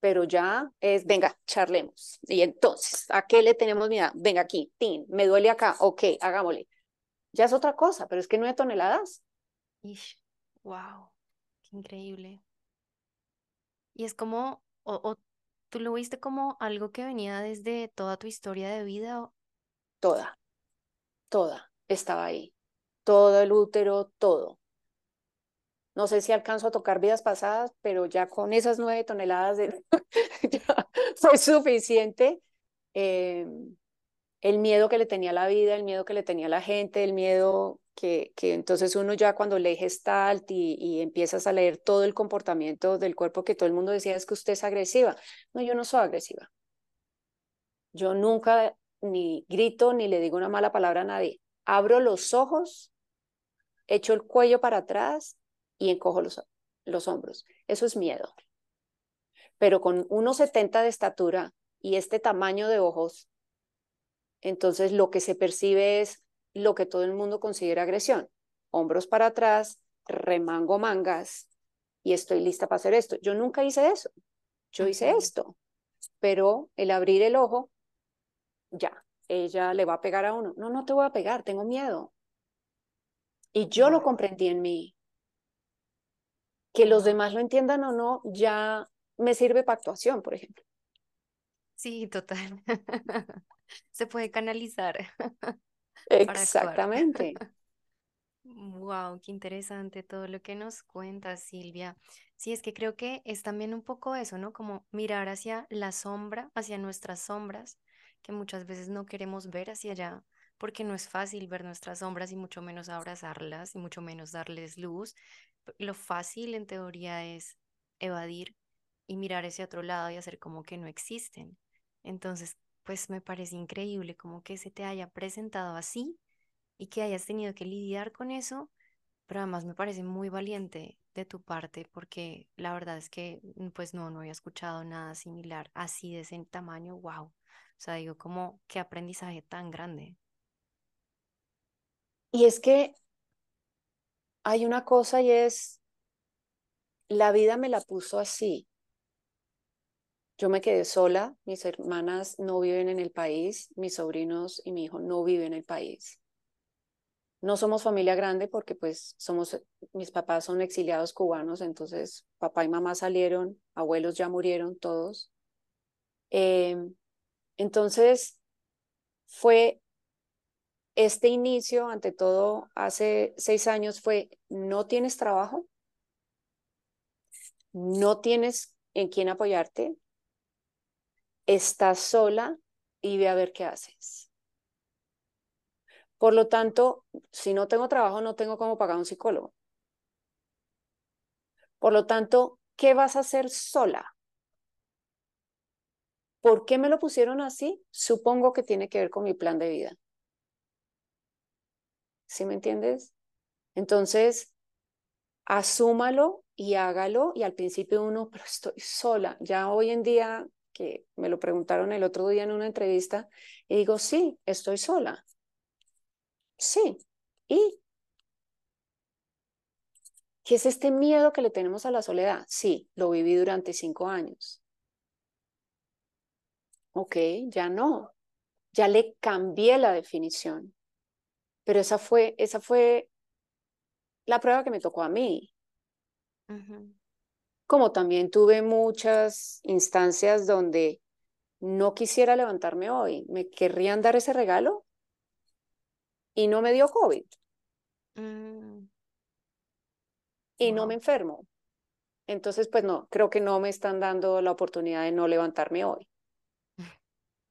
S3: pero ya es, venga, charlemos. Y entonces, ¿a qué le tenemos miedo? Venga aquí, tin, me duele acá, ok, hagámosle. Ya es otra cosa, pero es que no hay toneladas.
S2: wow, qué increíble. Y es como, o, o, tú lo viste como algo que venía desde toda tu historia de vida.
S3: Toda toda estaba ahí, todo el útero, todo. No sé si alcanzo a tocar vidas pasadas, pero ya con esas nueve toneladas de... fue suficiente. Em, el miedo que le tenía la vida, el miedo que le tenía la gente, el miedo que, que entonces uno ya cuando lee Gestalt y empiezas a leer todo el comportamiento del cuerpo que todo el mundo decía es que usted es agresiva. No, yo no soy agresiva. Yo nunca ni grito, ni le digo una mala palabra a nadie. Abro los ojos, echo el cuello para atrás y encojo los, los hombros. Eso es miedo. Pero con 1,70 de estatura y este tamaño de ojos, entonces lo que se percibe es lo que todo el mundo considera agresión. Hombros para atrás, remango mangas y estoy lista para hacer esto. Yo nunca hice eso. Yo hice esto. Pero el abrir el ojo, ya, ella le va a pegar a uno. No, no te voy a pegar, tengo miedo. Y yo lo comprendí en mí. Que los demás lo entiendan o no, ya me sirve para actuación, por ejemplo.
S2: Sí, total. Se puede canalizar.
S3: Exactamente.
S2: Wow, qué interesante todo lo que nos cuenta Silvia. Sí, es que creo que es también un poco eso, ¿no? Como mirar hacia la sombra, hacia nuestras sombras, que muchas veces no queremos ver hacia allá, porque no es fácil ver nuestras sombras y mucho menos abrazarlas y mucho menos darles luz. Lo fácil en teoría es evadir y mirar hacia otro lado y hacer como que no existen. Entonces, pues me parece increíble como que se te haya presentado así y que hayas tenido que lidiar con eso, pero además me parece muy valiente de tu parte porque la verdad es que mm, pues no, no había escuchado nada similar así de ese tamaño, wow. O sea, digo, como qué aprendizaje tan grande.
S3: Y es que hay una cosa y es, la vida me la puso así. Yo me quedé sola, mis hermanas no viven en el país, mis sobrinos y mi hijo no viven en el país. No somos familia grande porque pues somos, mis papás son exiliados cubanos, entonces papá y mamá salieron, abuelos ya murieron todos. Em, entonces fue este inicio, ante todo, hace seis años fue, no tienes trabajo, no tienes en quién apoyarte, estás sola y ve a ver qué haces. Por lo tanto, si no tengo trabajo, no tengo cómo pagar un psicólogo. Por lo tanto, ¿qué vas a hacer sola? ¿Por qué me lo pusieron así? Supongo que tiene que ver con mi plan de vida. ¿Sí me entiendes? Entonces, asúmalo y hágalo. Y al principio uno, pero estoy sola. Ya hoy en día, que me lo preguntaron el otro día en una entrevista, y digo, sí, estoy sola. Sí. ¿Y qué es este miedo que le tenemos a la soledad? Sí, lo viví durante cinco años. Ok, ya no. Ya le cambié la definición. Pero esa fue, esa fue la prueba que me tocó a mí. Como también tuve muchas instancias donde no quisiera levantarme hoy, me querrían dar ese regalo y no me dio COVID. Mm. Y no me enfermo. Entonces, pues no, creo que no me están dando la oportunidad de no levantarme hoy.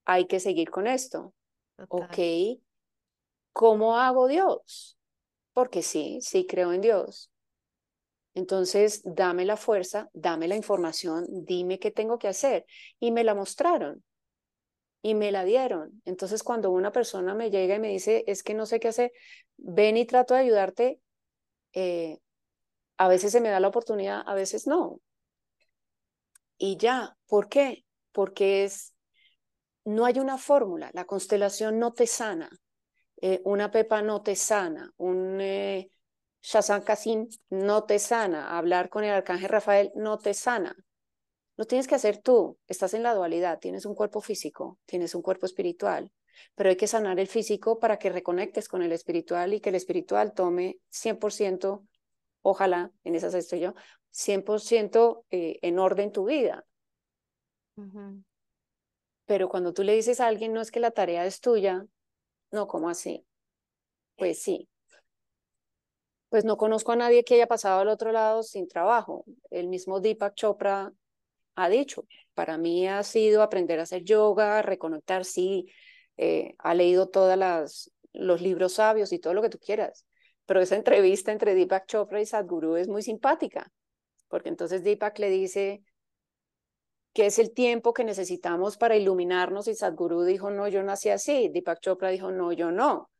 S3: Hay que seguir con esto. Ok, ¿cómo hago Dios? Porque sí, sí creo en Dios. Entonces, dame la fuerza, dame la información, dime qué tengo que hacer. Y me la mostraron y me la dieron. Entonces, cuando una persona me llega y me dice, es que no sé qué hacer, ven y trato de ayudarte, eh, a veces se me da la oportunidad, a veces no. Y ya, ¿por qué? Porque es, no hay una fórmula, la constelación no te sana, eh, una pepa no te sana, un eh, Shazam no te sana, hablar con el arcángel Rafael no te sana. Lo tienes que hacer tú, estás en la dualidad, tienes un cuerpo físico, tienes un cuerpo espiritual, pero hay que sanar el físico para que reconectes con el espiritual y que el espiritual tome 100%, ojalá, en esas estoy yo, 100% eh, en orden tu vida. Pero cuando tú le dices a alguien, no es que la tarea es tuya, no, ¿cómo así? Pues sí. Pues no conozco a nadie que haya pasado al otro lado sin trabajo. El mismo Deepak Chopra ha dicho. Para mí ha sido aprender a hacer yoga, reconectar, sí, eh, ha leído todos los libros sabios y todo lo que tú quieras. Pero esa entrevista entre Deepak Chopra y Sadhguru es muy simpática, porque entonces Deepak le dice que es el tiempo que necesitamos para iluminarnos y Sadhguru dijo, no, yo nací así. Deepak Chopra dijo, no, yo no.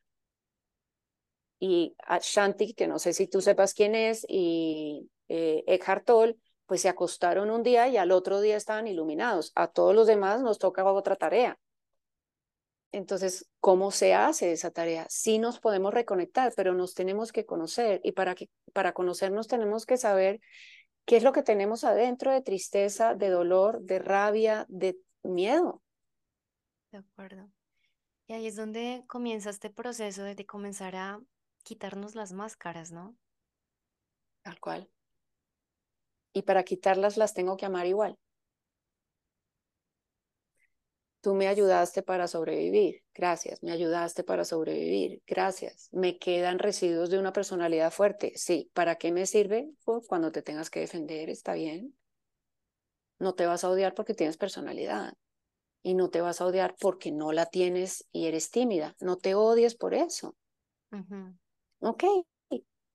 S3: Y Shanti, que no sé si tú sepas quién es, y eh, Eckhart Tolle, pues se acostaron un día y al otro día estaban iluminados. A todos los demás nos toca otra tarea. Entonces, ¿cómo se hace esa tarea? Sí nos podemos reconectar, pero nos tenemos que conocer y para, que, para conocernos tenemos que saber ¿Qué es lo que tenemos adentro de tristeza, de dolor, de rabia, de miedo?
S2: De acuerdo. Y ahí es donde comienza este proceso de, comenzar a quitarnos las máscaras, ¿no?
S3: Tal cual. Y para quitarlas las tengo que amar igual. Tú me ayudaste para sobrevivir, gracias. Me ayudaste para sobrevivir, gracias. Me quedan residuos de una personalidad fuerte, sí. ¿Para qué me sirve? Pues cuando te tengas que defender, está bien. No te vas a odiar porque tienes personalidad. Y no te vas a odiar porque no la tienes y eres tímida. No te odies por eso. Ok.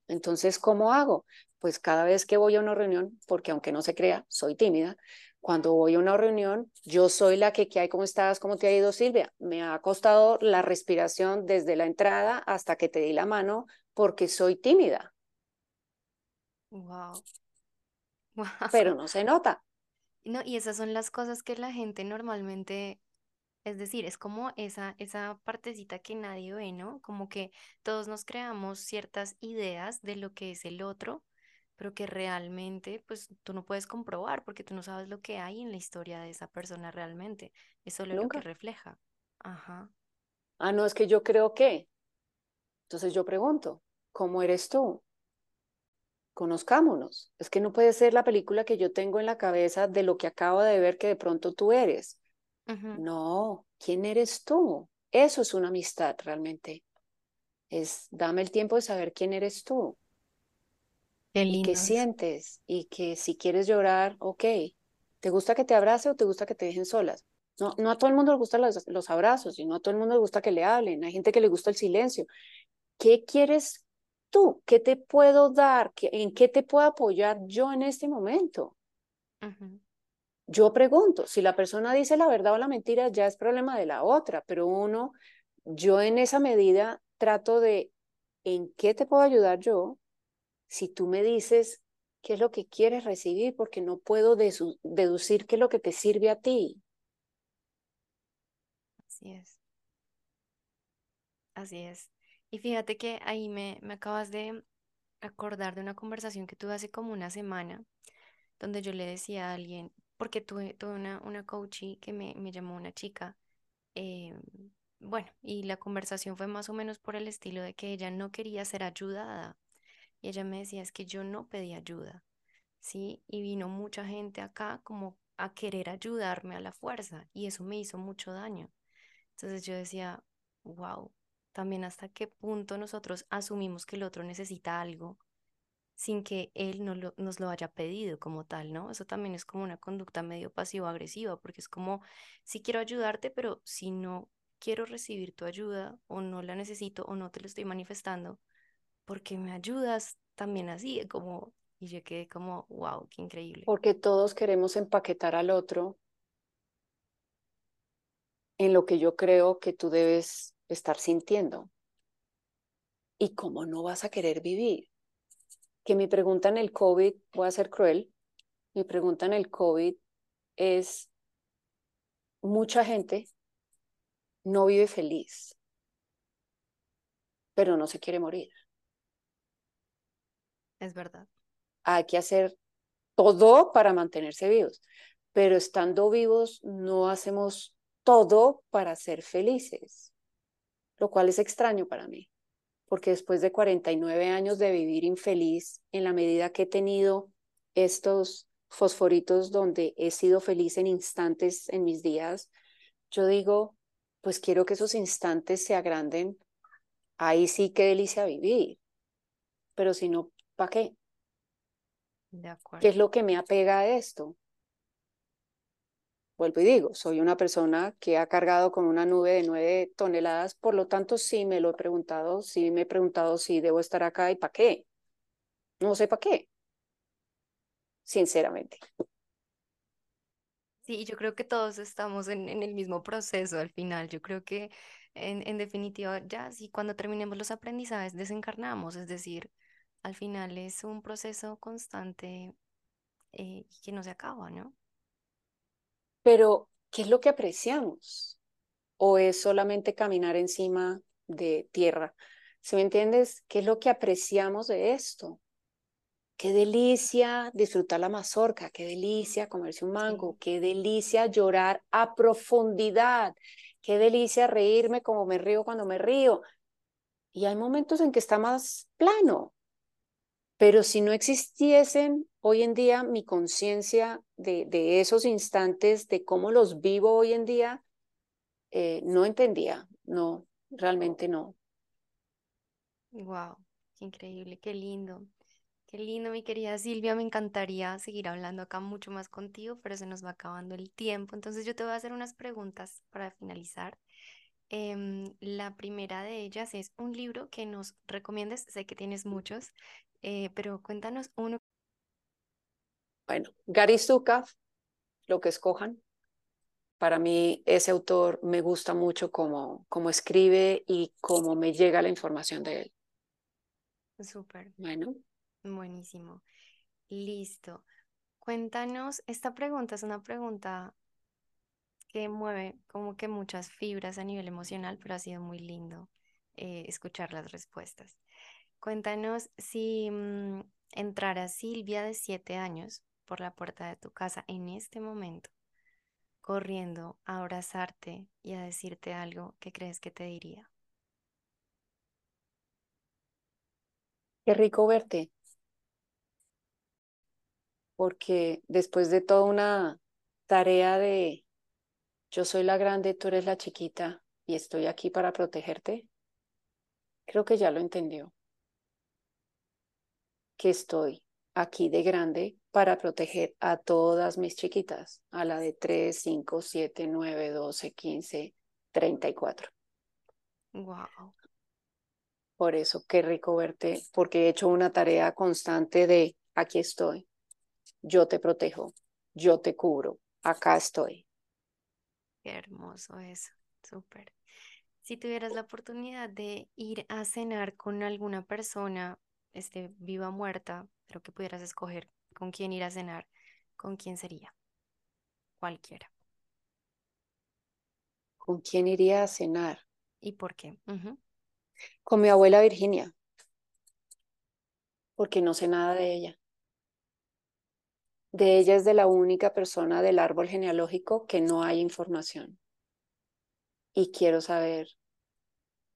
S3: Entonces, ¿cómo hago? Pues cada vez que voy a una reunión, porque aunque no se crea, soy tímida, cuando voy a una reunión, yo soy la que, ¿qué hay? ¿Cómo estás? ¿Cómo te ha ido, Silvia? Me ha costado la respiración desde la entrada hasta que te di la mano porque soy tímida.
S2: Wow.
S3: Pero no se nota.
S2: No, y esas son las cosas que la gente normalmente, es decir, es como esa, esa partecita que nadie ve, ¿no? Como que todos nos creamos ciertas ideas de lo que es el otro pero que realmente pues tú no puedes comprobar porque tú no sabes lo que hay en la historia de esa persona realmente. Es solo lo que refleja. Ajá.
S3: Ah, no, es que yo creo que. Entonces yo pregunto, ¿cómo eres tú? Conozcámonos. Es que no puede ser la película que yo tengo en la cabeza de lo que acabo de ver que de pronto tú eres. No, ¿quién eres tú? Eso es una amistad realmente. Es dame el tiempo de saber quién eres tú y qué sientes y que si quieres llorar, ok, ¿te gusta que te abrace o te gusta que te dejen solas? No, no a todo el mundo le gustan los, los abrazos y no a todo el mundo le gusta que le hablen, hay gente que le gusta el silencio. ¿Qué quieres tú? ¿Qué te puedo dar? ¿En qué te puedo apoyar yo en este momento? Yo pregunto, si la persona dice la verdad o la mentira, ya es problema de la otra, pero uno, yo en esa medida trato de, ¿en qué te puedo ayudar yo? Si tú me dices qué es lo que quieres recibir, porque no puedo deducir qué es lo que te sirve a ti.
S2: Así es. Así es. Y fíjate que ahí me, me acabas de acordar de una conversación que tuve hace como una semana, donde yo le decía a alguien, porque tuve, tuve una, una coachee que me, me llamó una chica, eh, bueno, y la conversación fue más o menos por el estilo de que ella no quería ser ayudada, y ella me decía, es que yo no pedí ayuda, ¿sí? Y vino mucha gente acá como a querer ayudarme a la fuerza y eso me hizo mucho daño. Entonces yo decía, wow, también hasta qué punto nosotros asumimos que el otro necesita algo sin que él no nos lo haya pedido como tal, ¿no? Eso también es como una conducta medio pasivo-agresiva, porque es como, si quiero ayudarte, pero si no quiero recibir tu ayuda o no la necesito o no te lo estoy manifestando, porque me ayudas también así, como, y yo quedé como, wow, qué increíble.
S3: Porque todos queremos empaquetar al otro en lo que yo creo que tú debes estar sintiendo. ¿Y cómo no vas a querer vivir? Que mi pregunta en el COVID, voy a ser cruel, mi pregunta en el COVID es, mucha gente no vive feliz, pero no se quiere morir.
S2: Es verdad.
S3: Hay que hacer todo para mantenerse vivos, pero estando vivos no hacemos todo para ser felices, lo cual es extraño para mí, porque después de 49 años de vivir infeliz, en la medida que he tenido estos fosforitos donde he sido feliz en instantes en mis días, yo digo, pues quiero que esos instantes se agranden, ahí sí qué delicia vivir, pero si no ¿Para qué?
S2: De acuerdo.
S3: ¿Qué es lo que me apega a esto? Vuelvo y digo, soy una persona que ha cargado con una nube de nueve toneladas, por lo tanto sí me lo he preguntado, sí me he preguntado si debo estar acá y para qué. No sé para qué, sinceramente.
S2: Sí, yo creo que todos estamos en, en el mismo proceso al final. Yo creo que en, en definitiva, ya sí, cuando terminemos los aprendizajes desencarnamos, es decir, al final es un proceso constante eh, que no se acaba, ¿no?
S3: Pero, ¿qué es lo que apreciamos? ¿O es solamente caminar encima de tierra? Si me entiendes, ¿qué es lo que apreciamos de esto? qué delicia disfrutar la mazorca, qué delicia comerse un mango, qué delicia llorar a profundidad, qué delicia reírme como me río cuando me río. Y hay momentos en que está más plano, pero si no existiesen hoy en día mi conciencia de, esos instantes, de cómo los vivo hoy en día, eh, no entendía, no, realmente no.
S2: Wow, qué increíble, qué lindo. Qué lindo, mi querida Silvia. Me encantaría seguir hablando acá mucho más contigo, pero se nos va acabando el tiempo. Entonces yo te voy a hacer unas preguntas para finalizar. Em, la primera de ellas es un libro que nos recomiendes. Sé que tienes muchos, eh, pero cuéntanos uno.
S3: Bueno, Gary Zukav, lo que escojan. Para mí ese autor me gusta mucho cómo, cómo escribe y cómo me llega la información de él.
S2: Súper.
S3: Bueno.
S2: Buenísimo. Listo. Cuéntanos, esta pregunta es una pregunta que mueve como que muchas fibras a nivel emocional, pero ha sido muy lindo eh, escuchar las respuestas. Cuéntanos si mm, entrara Silvia de siete años por la puerta de tu casa en este momento, corriendo a abrazarte y a decirte algo que crees que te diría.
S3: Qué rico verte. Porque después de toda una tarea de yo soy la grande, tú eres la chiquita y estoy aquí para protegerte, creo que ya lo entendió. Que estoy aquí de grande para proteger a todas mis chiquitas, a la de 3, 5, 7, 9, 12, 15, 34.
S2: Wow.
S3: Por eso, qué rico verte, porque he hecho una tarea constante de aquí estoy, yo te protejo, yo te cubro, acá estoy.
S2: Qué hermoso eso, súper. Si tuvieras la oportunidad de ir a cenar con alguna persona, este, viva o muerta, pero que pudieras escoger con quién ir a cenar, ¿con quién sería? Cualquiera.
S3: ¿Con quién iría a cenar?
S2: ¿Y por qué?
S3: Con mi abuela Virginia, porque no sé nada de ella. De ella es de la única persona del árbol genealógico que no hay información. Y quiero saber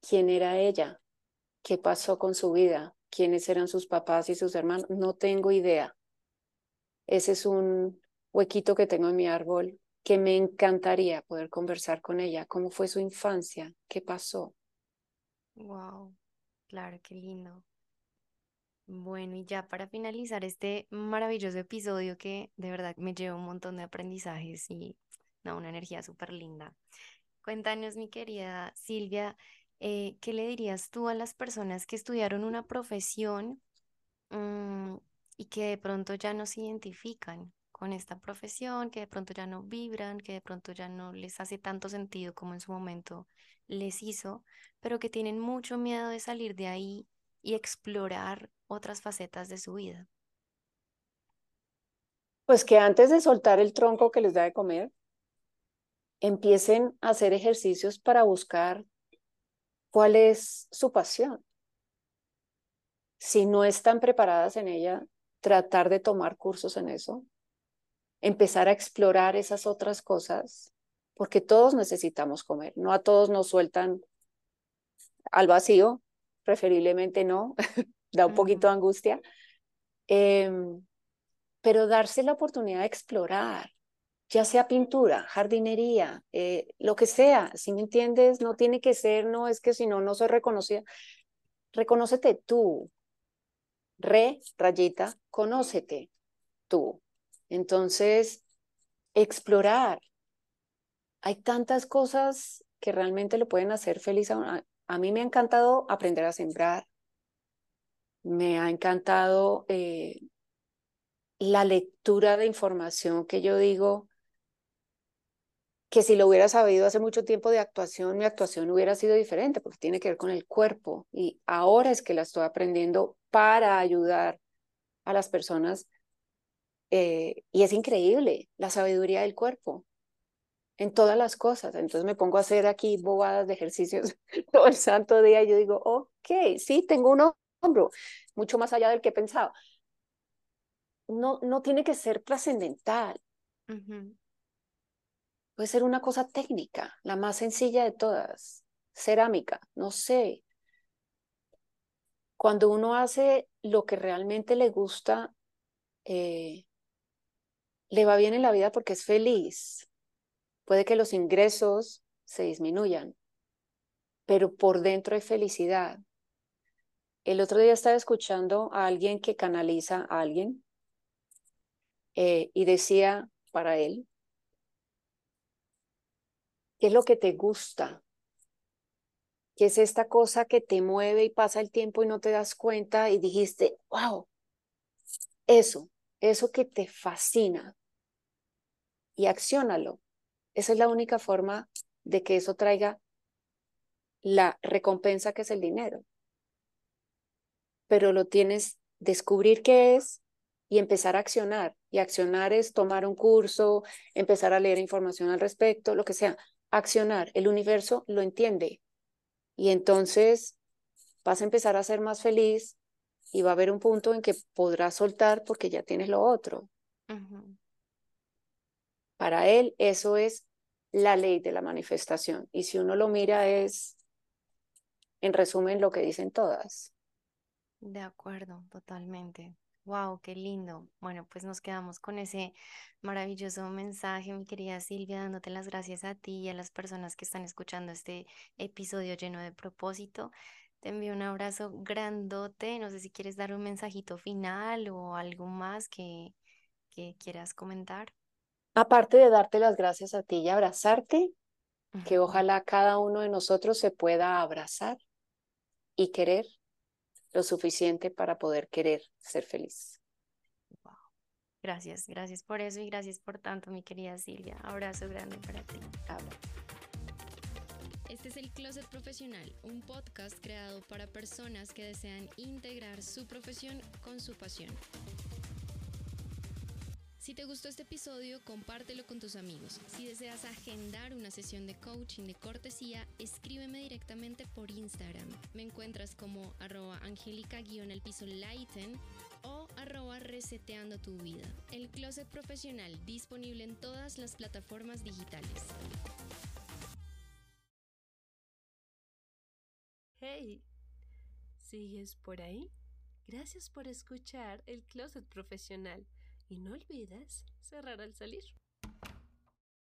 S3: quién era ella, qué pasó con su vida, quiénes eran sus papás y sus hermanos. No tengo idea. Ese es un huequito que tengo en mi árbol que me encantaría poder conversar con ella. ¿Cómo fue su infancia? ¿Qué pasó?
S2: Wow, claro, qué lindo. Bueno, y ya para finalizar este maravilloso episodio que de verdad me lleva un montón de aprendizajes y una energía súper linda. Cuéntanos, mi querida Silvia, eh, ¿qué le dirías tú a las personas que estudiaron una profesión mm, y que de pronto ya no se identifican con esta profesión, que de pronto ya no vibran, que de pronto ya no les hace tanto sentido como en su momento les hizo, pero que tienen mucho miedo de salir de ahí y explorar otras facetas de su vida?
S3: Pues que antes de soltar el tronco que les da de comer, empiecen a hacer ejercicios para buscar cuál es su pasión. Si no están preparadas en ella, tratar de tomar cursos en eso, empezar a explorar esas otras cosas, porque todos necesitamos comer, no a todos nos sueltan al vacío, preferiblemente no, da un poquito de angustia, em, pero darse la oportunidad de explorar, ya sea pintura, jardinería, eh, lo que sea, si me entiendes, no tiene que ser, no es que si no, no soy reconocida. Reconócete tú, re, rayita, conócete tú. Entonces, explorar. Hay tantas cosas que realmente lo pueden hacer feliz a, a mí me ha encantado aprender a sembrar, me ha encantado eh, la lectura de información que yo digo que si lo hubiera sabido hace mucho tiempo de actuación, mi actuación hubiera sido diferente porque tiene que ver con el cuerpo y ahora es que la estoy aprendiendo para ayudar a las personas eh, y es increíble la sabiduría del cuerpo en todas las cosas. Entonces me pongo a hacer aquí bobadas de ejercicios todo el santo día y yo digo, ok, sí, tengo un hombro, mucho más allá del que pensaba. no, no tiene que ser trascendental. Puede ser una cosa técnica, la más sencilla de todas, cerámica, no sé. Cuando uno hace lo que realmente le gusta, eh, le va bien en la vida porque es feliz. Puede que los ingresos se disminuyan, pero por dentro hay felicidad. El otro día estaba escuchando a alguien que canaliza a alguien eh, y decía para él, ¿qué es lo que te gusta? ¿Qué es esta cosa que te mueve y pasa el tiempo y no te das cuenta y dijiste, wow, eso, eso que te fascina y acciónalo. Esa es la única forma de que eso traiga la recompensa que es el dinero. Pero lo tienes, descubrir qué es y empezar a accionar. Y accionar es tomar un curso, empezar a leer información al respecto, lo que sea. Accionar. El universo lo entiende. Y entonces vas a empezar a ser más feliz y va a haber un punto en que podrás soltar porque ya tienes lo otro. Para él eso es la ley de la manifestación. Y si uno lo mira es, en resumen, lo que dicen todas.
S2: De acuerdo, totalmente. Wow, qué lindo. Bueno, pues nos quedamos con ese maravilloso mensaje, mi querida Silvia, dándote las gracias a ti y a las personas que están escuchando este episodio lleno de propósito. Te envío un abrazo grandote. No sé si quieres dar un mensajito final o algo más que, que quieras comentar.
S3: Aparte de darte las gracias a ti y abrazarte, que ojalá cada uno de nosotros se pueda abrazar y querer lo suficiente para poder querer ser feliz.
S2: Gracias, gracias por eso y gracias por tanto, mi querida Silvia. Abrazo grande para ti.
S1: Este es el Closet Profesional, un podcast creado para personas que desean integrar su profesión con su pasión. Si te gustó este episodio, compártelo con tus amigos. Si deseas agendar una sesión de coaching de cortesía, escríbeme directamente por Instagram. Me encuentras como arroba angélica-el piso lighten o arroba reseteando tu vida. El closet profesional disponible en todas las plataformas digitales. Hey, ¿sigues por ahí? Gracias por escuchar el closet profesional y no olvides cerrar al salir.